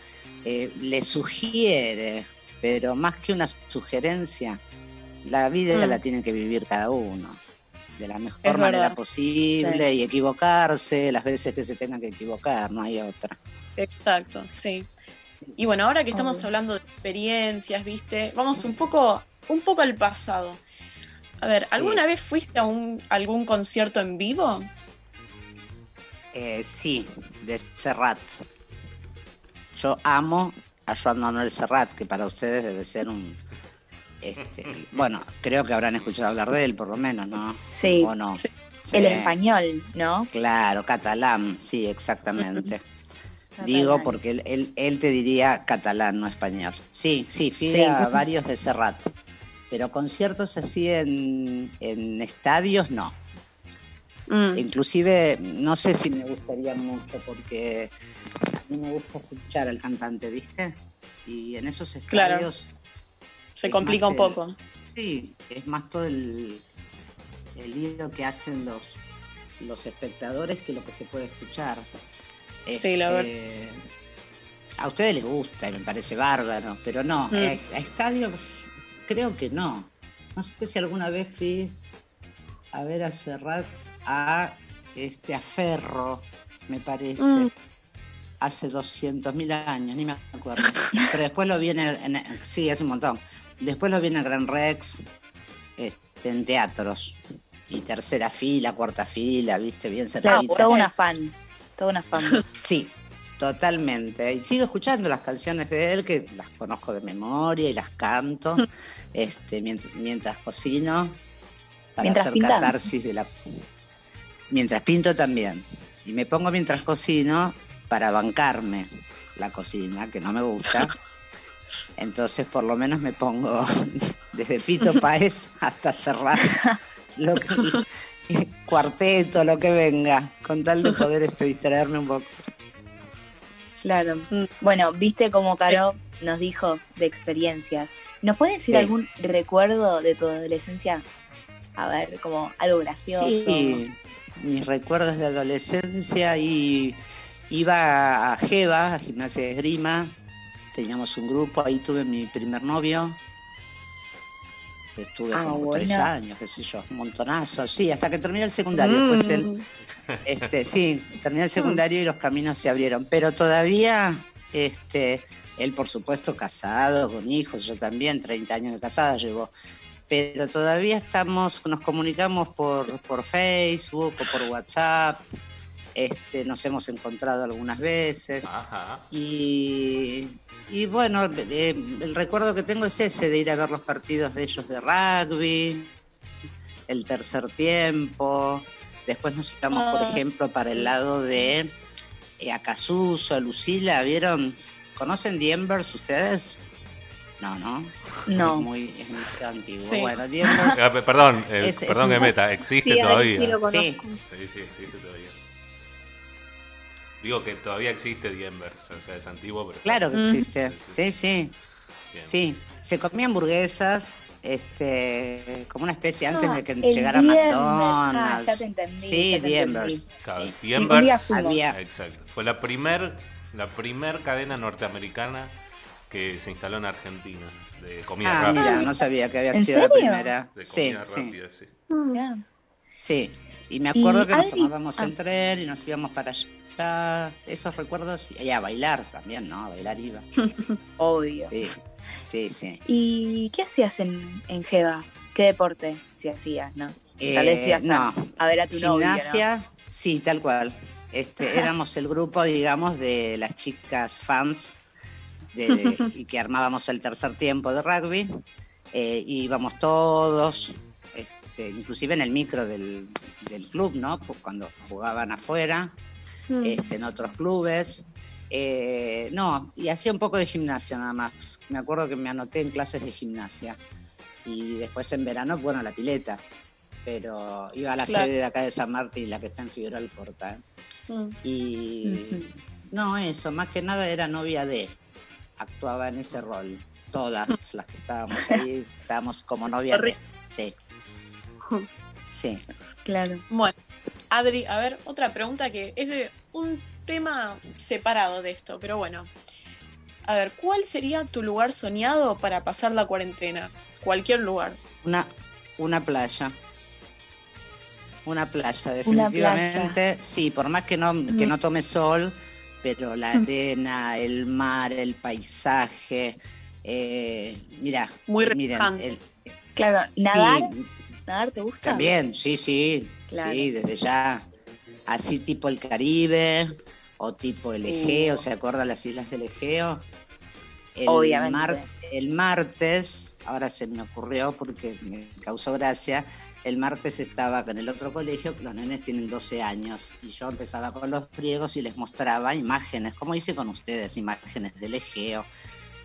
eh, les sugiere, pero más que una sugerencia, la vida mm. la tiene que vivir cada uno de la mejor manera posible y equivocarse las veces que se tengan que equivocar, no hay otra. Exacto, sí. Y bueno, ahora que estamos hablando de experiencias, ¿viste? Vamos un poco un poco al pasado. A ver, ¿alguna vez fuiste a un, algún concierto en vivo? Eh, sí, de Serrat. Yo amo a Joan Manuel Serrat, que para ustedes debe ser un... Este, bueno, creo que habrán escuchado hablar de él, por lo menos, ¿no? Sí. ¿O no? Sí. El Sí. español, ¿no? Claro, catalán, sí, exactamente. Digo porque él, él, él te diría catalán, no español. Sí, sí, fui Sí. a varios de Serrat, pero conciertos así en, en estadios no. Mm, Inclusive no sé si me gustaría mucho porque a mí me gusta escuchar al cantante, ¿viste? Y en esos Claro. estadios, se es complica un poco. sí, es más todo el, el lío que hacen los, los espectadores que lo que se puede escuchar. Sí, la verdad. Este, A ustedes les gusta y me parece bárbaro, pero no, Mm. a, a estadios creo que no. No sé si alguna vez fui a ver a Serrat a este a Ferro, me parece. Mm. Hace 200.000 años, ni me acuerdo. Pero después lo vi en el, en el- Sí, hace un montón. Después lo vi en el Gran Rex, este, en teatros. Y tercera fila, cuarta fila, viste, bien Claro, cerquita. toda una fan. Toda una fan. Sí, totalmente. Y sigo escuchando las canciones de él, que las conozco de memoria y las canto este, mientras, mientras cocino. Para Mientras hacer pintás. catarsis de la. Mientras pinto también. Y me pongo mientras cocino para bancarme la cocina, que no me gusta. Entonces, por lo menos me pongo desde Fito Páez hasta cerrar lo que, cuarteto, lo que venga, con tal de poder este, distraerme un poco. Claro. Mm. Bueno, viste como Caro nos dijo de experiencias. ¿Nos puedes decir Sí. algún recuerdo de tu adolescencia? A ver, como algo gracioso. Sí, mis recuerdos de adolescencia y iba a Jeva, a gimnasia de esgrima, teníamos un grupo, ahí tuve mi primer novio. Estuve Ah, como tres años, qué sé yo, un montonazo, sí, hasta que terminé el secundario. Después Mm, este, sí, terminé el secundario y los caminos se abrieron. Pero todavía, este, él por supuesto casado, con hijos, yo también, 30 años de casada llevo. Pero todavía estamos, nos comunicamos por, por Facebook o por WhatsApp. Este, nos hemos encontrado algunas veces. Ajá. Y, y bueno, eh, el recuerdo que tengo es ese de ir a ver los partidos de ellos de rugby, el tercer tiempo. Después nos íbamos, por Ah. ejemplo, para el lado de eh, Acasuso, Lucila, ¿vieron? ¿Conocen The Embers ustedes? No, no. No. Es muy, es muy antiguo. Sí. Bueno, The Embers. Ah, pe- Perdón, eh, Es- perdón que meta, existe sí, todavía. sí lo conozco. Sí. Sí, sí, existe todavía. Digo que todavía existe The Embers, o sea, es antiguo, pero... Claro que Mm. existe. Sí, sí. Bien. Sí, se comía hamburguesas, este, como una especie antes Ah, de que llegara Diembers. McDonald's. Ah, ya te entendí, Sí, entendí. Claro, sí. Fuimos. Había- Exacto. Fue la primer, la primer cadena norteamericana que se instaló en Argentina de comida Ah, rápida. mira, no sabía que había ¿En sido la primera. De Sí, comida sí, rápida, sí. Mirá. Sí. Y me acuerdo Y que nos tomábamos ah. el tren y nos íbamos para allá. Esos recuerdos, y a bailar también, ¿no? A bailar iba. Obvio. Sí, sí, sí. ¿Y qué hacías en, en Jeva? ¿Qué deporte si hacías, no? Tal vez Eh, a, no, a ver a tu novio, ¿no? Gimnasia, sí, tal cual. Este, éramos el grupo, digamos, de las chicas fans de- y que armábamos el tercer tiempo de rugby. Eh, íbamos todos, este, inclusive en el micro del, del club, ¿no? Pues Cuando jugaban afuera, mm. este, en otros clubes. Eh, no, y hacía un poco de gimnasia nada más. Me acuerdo que me anoté en clases de gimnasia. Y después en verano, bueno, la pileta. Pero iba a la Claro. sede de acá de San Martín, la que está en Figueroa Alcorta. ¿eh? Mm. Y no, eso, más que nada era novia de. Actuaba en ese rol. Todas las que estábamos ahí, estábamos como novia de. Sí. Sí. Claro. Bueno, Adri, a ver, otra pregunta que es de un tema separado de esto, pero bueno. A ver, ¿cuál sería tu lugar soñado para pasar la cuarentena? Cualquier lugar. Una, una playa. Una playa, Una definitivamente. Sí, por más que no, que no tome sol, pero la arena, el mar, el paisaje. Eh, mira, Muy eh, miren, relajante. el- Claro, sí, nadar ¿Nadar te gusta? También, sí, sí, Claro. sí, desde ya. Así tipo el Caribe o tipo el Egeo, ¿se acuerdan las islas del Egeo? El, Obviamente. mar- el martes, ahora se me ocurrió porque me causó gracia, el martes estaba con el otro colegio, los nenes tienen 12 años, y yo empezaba con los griegos y les mostraba imágenes, como hice con ustedes, imágenes del Egeo,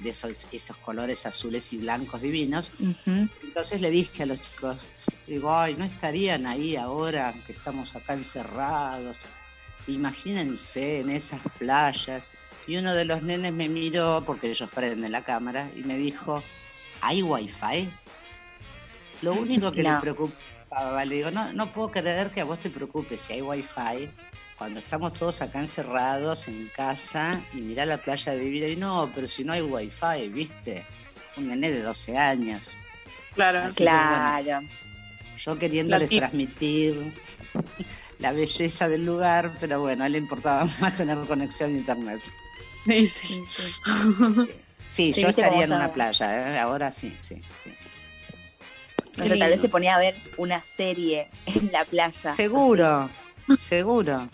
de esos, esos colores azules y blancos divinos, entonces le dije a los chicos, digo, ay, no estarían ahí ahora que estamos acá encerrados. Imagínense en esas playas. Y uno de los nenes me miró, porque ellos prenden la cámara, y me dijo, ¿hay wifi? Lo único que No. le preocupaba, le digo, no, no puedo creer que a vos te preocupes si hay wifi. Cuando estamos todos acá encerrados en casa y mirá la playa de vida y no, pero si no hay wifi, ¿viste? Un nene de 12 años. Claro. Así que bueno, Claro. yo queriéndoles transmitir la belleza del lugar, pero bueno, a él le importaba más tener conexión a internet. Sí, sí. Sí, sí. Yo ¿viste estaría en una playa, ¿eh? ahora sí, sí. sí. Sé, tal vez se ponía a ver una serie en la playa. Seguro, seguro.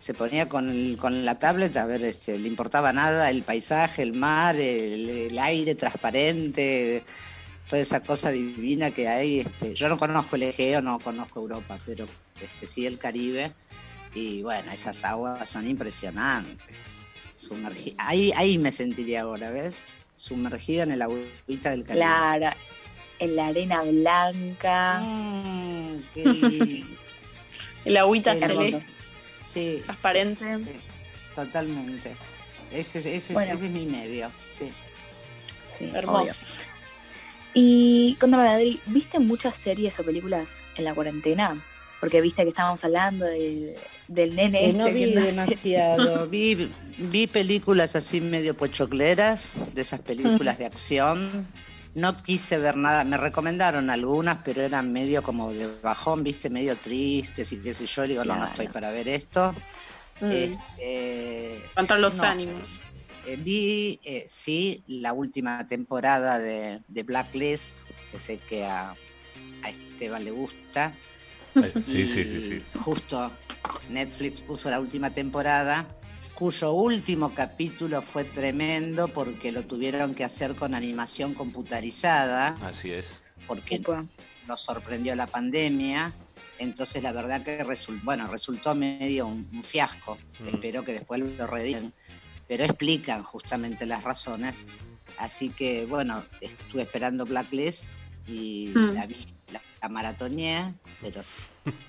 Se ponía con, el- con la tablet a ver, este, le importaba nada el paisaje, el mar, el, el aire transparente, toda esa cosa divina que hay. Este, yo no conozco el Egeo, no conozco Europa, pero este, sí el Caribe. Y bueno, esas aguas son impresionantes. Sumergi- ahí, ahí me sentiría ahora, ¿ves? Sumergida en el agüita del Caribe. Claro. En la arena blanca. Mm, qué. El agüita celeste, Sí, transparente. sí, totalmente. Ese, es- ese, es- Bueno. ese es mi medio, sí. Sí, obvio. Hermoso. Y contame, Adri, ¿viste muchas series o películas en la cuarentena? Porque viste que estábamos hablando del, del nene. Eh, no este vi viendo demasiado, vi, vi películas así medio pochocleras, de esas películas de acción. No quise ver nada, me recomendaron algunas, pero eran medio como de bajón, viste, medio tristes y qué sé yo. Digo, no, no estoy para ver esto. Mm. Este, los no. ánimos. Eh, vi, eh, sí, la última temporada de, de Blacklist, que sé que a, a Esteban le gusta. Sí, sí, sí. Justo Netflix puso la última temporada, cuyo último capítulo fue tremendo porque lo tuvieron que hacer con animación computarizada, Así es. porque nos sorprendió la pandemia. Entonces la verdad que resultó, bueno, resultó medio un, un fiasco. Mm. Espero que después lo redimen. Pero explican justamente las razones. Así que bueno, estuve esperando Blacklist y Mm. la vi, la, la maratoneé, pero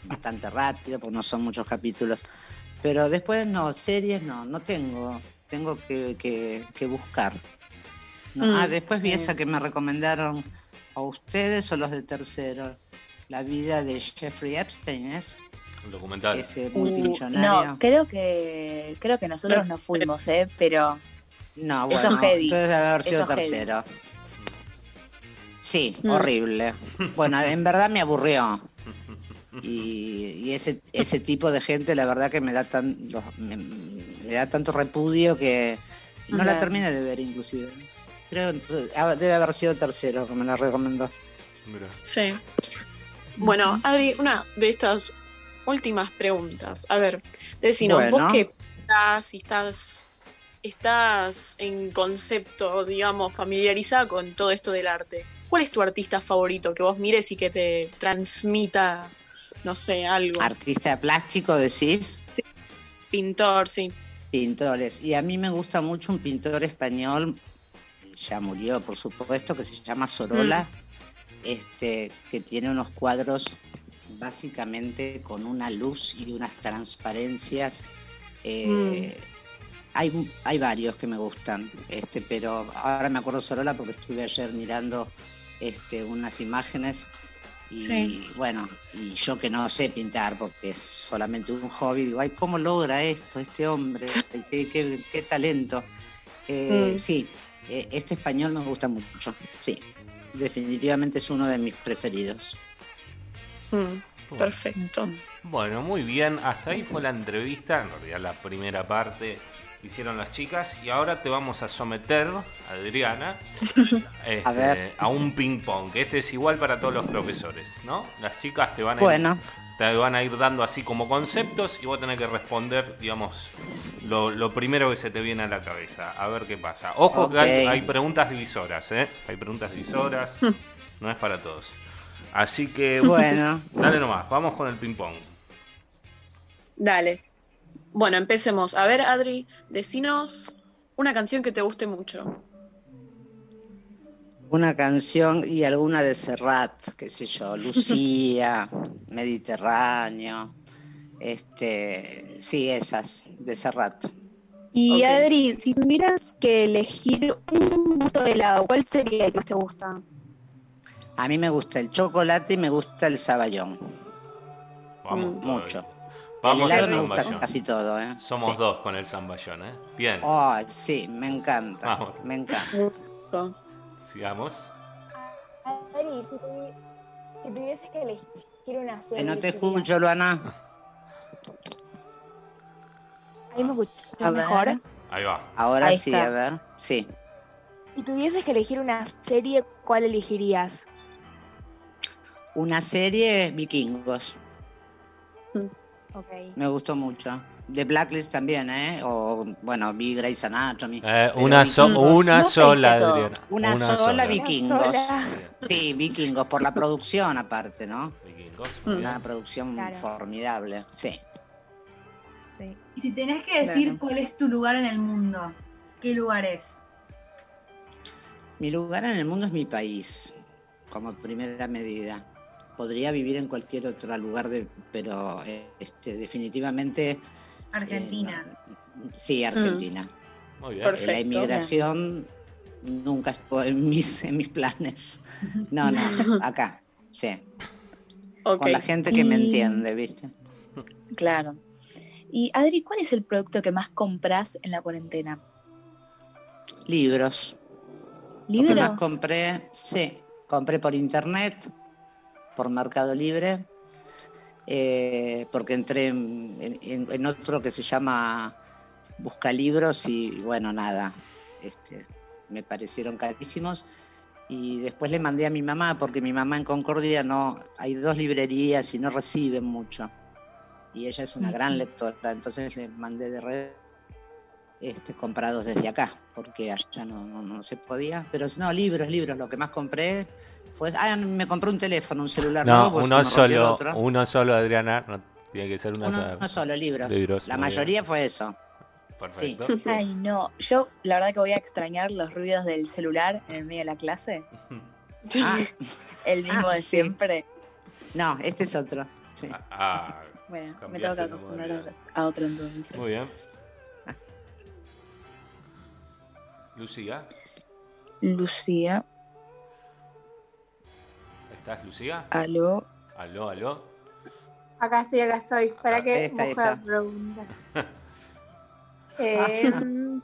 bastante rápido porque no son muchos capítulos. Pero después no, series no, no tengo. Tengo que, que- que buscar. No, Mm. Ah, después vi Mm. esa que me recomendaron a ustedes o los de tercero. La vida de Jeffrey Epstein, ¿es? Un documental. Ese Uh, multimillonario. no, creo que creo que nosotros no fuimos, ¿eh? Pero No, Eso bueno, es heavy. entonces debe haber sido Eso heavy. tercero. Sí, Mm. horrible. Bueno, en verdad me aburrió. Y, y ese, ese tipo de gente, la verdad que me da tan los- me, me da tanto repudio que no la terminé de ver inclusive. Creo entonces, ah, debe haber sido tercero que me la recomendó. Mira. Sí. Bueno, Adri, una de estas últimas preguntas. A ver, decinos, Bueno. vos qué estás, si estás, estás en concepto, digamos, familiarizada con todo esto del arte. ¿Cuál es tu artista favorito que vos mires y que te transmita, no sé, algo? Artista plástico, decís. Pintor, sí. Pintores. Y a mí me gusta mucho un pintor español, ya murió por supuesto, que se llama Sorola, este, que tiene unos cuadros básicamente con una luz y unas transparencias. eh, hay, hay varios que me gustan, este, pero ahora me acuerdo Sorola porque estuve ayer mirando este, unas imágenes y Sí. bueno, y yo que no sé pintar porque es solamente un hobby, digo, ay, ¿cómo logra esto este hombre? ¿Qué, qué- qué talento? Eh, Mm. Sí, eh, este español me gusta mucho, sí, definitivamente es uno de mis preferidos. Mm, perfecto. Bueno, muy bien. Hasta ahí fue la entrevista, en realidad la primera parte hicieron las chicas y ahora te vamos a someter, Adriana, este, A ver. a un ping pong, que este es igual para todos los profesores, ¿no? Las chicas te van a ir- Bueno, te van a ir dando así como conceptos y vos tenés que responder, digamos, lo, lo primero que se te viene a la cabeza. A ver qué pasa. Ojo que hay, preguntas divisoras, ¿eh? Hay preguntas divisoras. no es para todos. Así que, bueno. dale nomás, vamos con el ping-pong. Dale. Bueno, empecemos. A ver, Adri, decinos una canción que te guste mucho. Una canción y alguna de Serrat, qué sé yo, Lucía, Mediterráneo, este, sí, esas, de Serrat. Y. Adri, si tuvieras que elegir un gusto de helado, ¿cuál sería el que más te gusta? A mí me gusta el chocolate y me gusta el saballón, Vamos. Mucho. Vamos el me gusta zamballón. casi todo, ¿eh? Somos Sí. dos con el zamballón, ¿eh? Bien, Ay, sí, me encanta, Vamos. me encanta. Sigamos. Adri, si, tuvieses que elegir una serie... no te escucho, Luana. ¿Ahí me escuchas mejor? Ahí va. Ahora Ahí sí, está. a ver, sí. Si tuvieses que elegir una serie, ¿cuál elegirías? Una serie, Vikingos, Ok. me gustó mucho. De Blacklist también, ¿eh? O, bueno, vi Grey's Anatomy. Eh, una, so- Vikingos- una no sola. Adriana. Una sola, sola. Vikingos. sola. Sí, Vikingos, por la producción aparte, ¿no? Vikingos, bien. Una producción Claro. formidable, sí. Sí. Y si tenés que decir Claro. cuál es tu lugar en el mundo, ¿qué lugar es? Mi lugar en el mundo es mi país, como primera medida. Podría vivir en cualquier otro lugar, de, pero eh, este, definitivamente... eh, Argentina. no- sí, Argentina. Muy bien. Perfecto. La inmigración nunca estuvo en mis, en mis planes. No, no, acá, sí. Con la gente que me entiende, ¿viste? Claro. Y Adri, ¿cuál es el producto que más compras en la cuarentena? Libros. Lo que ¿Libros? más compré, sí, compré por internet, por Mercado Libre, eh, porque entré en, en- en otro que se llama Busca Libros y bueno, nada, este, me parecieron carísimos. Y después le mandé a mi mamá, porque mi mamá en Concordia no, hay dos librerías y no reciben mucho. Y ella es una gran lectora, entonces le mandé de red este, comprados desde acá, porque allá no, no, no se podía. Pero no, libros, libros, lo que más compré fue. Ah, me compré un teléfono, un celular No, nuevo, pues uno solo, otro. uno solo, Adriana. No, tiene que ser una Uno, sola. uno solo, libros. Libros, la mayoría fue eso. Perfecto. Sí. Ay, no. Yo, la verdad que voy a extrañar los ruidos del celular en el medio de la clase. Ah, El mismo Ah, de sí. siempre. no, este es otro. sí. Ah, Bueno, me tengo que acostumbrar a otro entonces. muy bien. Lucía, Lucía, ¿estás Lucía? aló. Aló, aló. Acá sí, acá estoy. Para Ah, que la está. pregunta. Eh,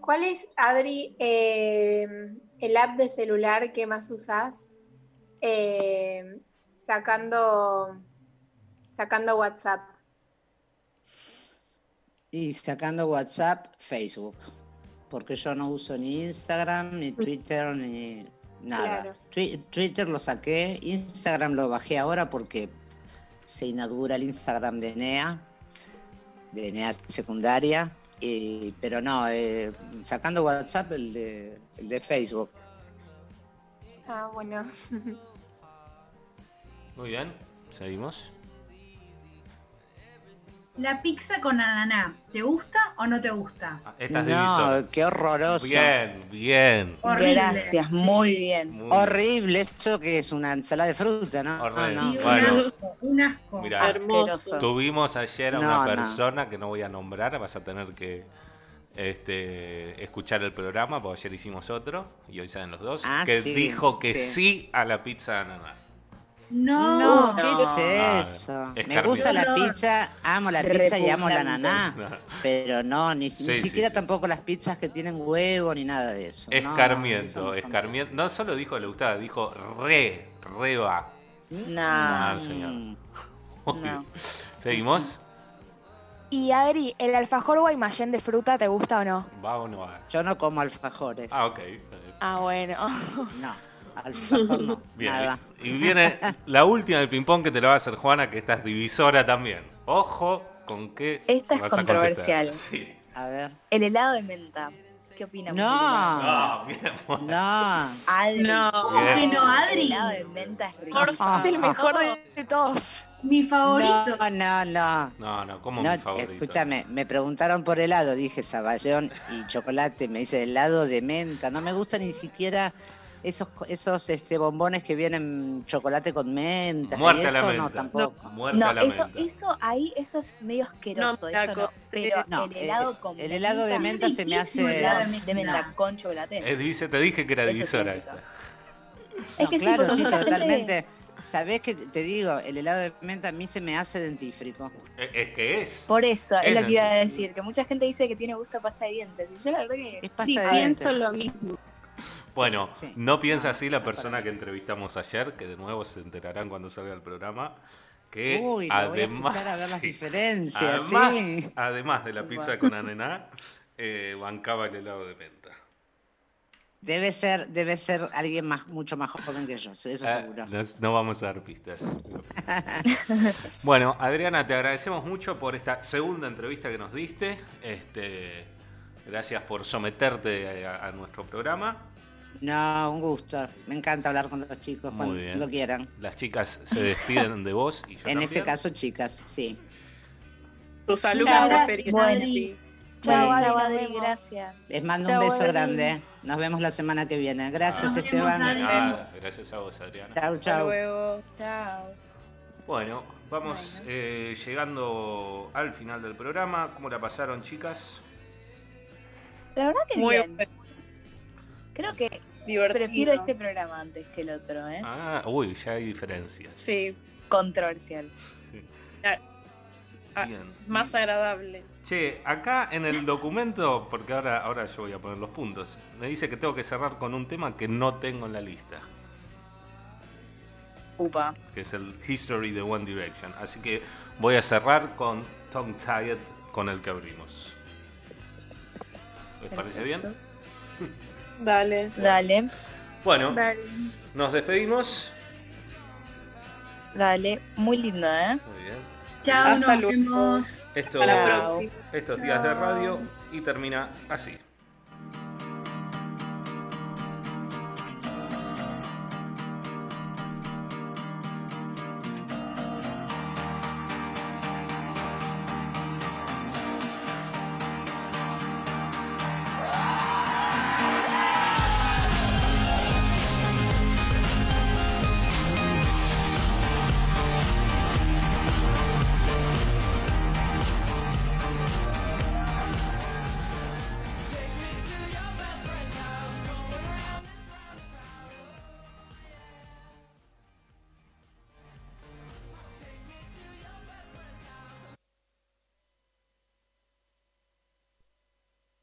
¿Cuál es, Adri, eh, el app de celular que más usás eh, sacando, sacando WhatsApp? Y sacando WhatsApp, Facebook. Porque yo no uso ni Instagram, ni Twitter, ni nada. Claro. Twi- Twitter lo saqué, Instagram lo bajé ahora porque se inaugura el Instagram de NEA, de NEA secundaria. y- pero no, eh, sacando WhatsApp, el de, el de Facebook. Ah, bueno. Muy bien. Seguimos. La pizza con ananá, ¿te gusta o no te gusta? Ah, Esta es No, divisora. qué horroroso. Bien, bien. Horrible. Gracias, muy bien. Muy bien. Horrible, eso que es una ensalada de fruta, ¿no? Horrible. No, Y no. Bueno. un asco, un asco. Mira, Hermoso. Tuvimos ayer a No, una no. persona que no voy a nombrar, vas a tener que este, escuchar el programa, porque ayer hicimos otro, y hoy salen los dos, Ah, que sí, dijo que sí. sí. a la pizza de ananá. No, No, No. ¿qué Ah, es eso? es Me gusta la pizza, amo la pizza y amo la ananá, pero no, ni, Sí, ni sí, siquiera sí. tampoco las pizzas que tienen huevo ni nada de eso. No, no, Escarmiento, no escarmiento. No solo dijo le gustaba, dijo re, re va. No. Ah, señor. Mm. No. bien. ¿Seguimos? Y Adri, ¿el alfajor guaymallén de fruta te gusta o no? ¿Va o no va? Yo no como alfajores. Ah, ok. Ah, bueno. No, alfajor no. Bien. Nada. Y viene la última del ping-pong que te la va a hacer Juana, que esta es divisora también. Ojo con qué. Esta es vas a controversial. contestar. Sí. A ver. El helado de menta. ¿Qué opinan? No. Ah, bien. No. Adri. No. Que no, El Adri. helado de menta es rico. Es el mejor de, todos. Mi favorito. No, no, no. No, no, como No, mi favorito. escúchame, me preguntaron por helado, dije saballón y chocolate, me dice helado de menta, no me gusta ni siquiera esos esos este bombones que vienen chocolate con menta, Muerte y a la eso menta. no tampoco. Muerte No, a la eso, menta. eso ahí, eso es medio asqueroso, No, eso no. Pero No, el helado eh, con el helado de menta se me hace el helado helado de menta No. con chocolate. Eh, dice, te dije que era Eso divisora esta. Es No, que claro, sí, totalmente. ¿Sabés que te digo? El helado de menta a mí se me hace dentífrico. Eh, Es que es. Por eso, es Es lo que iba a decir, que mucha gente dice que tiene gusto a pasta de dientes. Y yo la verdad que Es pasta Sí, de pienso dientes. lo mismo. Bueno, Sí, sí. no piensa No, así la no persona que entrevistamos ayer, que de nuevo se enterarán cuando salga el programa, que Uy, lo voy a además, a ver las diferencias, además, sí. además de la pizza con ananá, eh, bancaba el helado de menta. Debe ser, debe ser alguien más, mucho más joven que yo, eso Ah, seguro. no vamos a dar pistas. bueno, Adriana, te agradecemos mucho por esta segunda entrevista que nos diste. Este, gracias por someterte a, a nuestro programa. No, un gusto. Me encanta hablar con los chicos Muy cuando bien. quieran. Las chicas se despiden de vos y yo En este caso, chicas, sí. Tus Chao, preferidos. Bueno. Adri. Chao, chao, Adri, gracias. Les mando Chao, un beso Adri. grande. Nos vemos la semana que viene. Gracias, Esteban. Gracias a vos, Adriana. Chau, Hasta chau. luego. Chao. Bueno, vamos eh, llegando al final del programa. ¿Cómo la pasaron, chicas? La verdad que Muy bien. Creo que divertido. prefiero este programa antes que el otro, ¿eh? Ah, uy, ya hay diferencias. Sí, Controversial. Ah, Bien. más agradable. Che, acá en el documento, porque ahora, ahora yo voy a poner los puntos, me dice que tengo que cerrar con un tema que no tengo en la lista, Upa. que es el History de One Direction. Así que voy a cerrar con Tongue Tied, con el que abrimos. ¿Les parece bien? Dale. Dale, Bueno, Dale. nos despedimos. dale. Muy lindo, ¿eh? Muy bien. Chao, Hasta nos luego. vemos. Esto, Hasta la próxima. estos días de radio y termina así.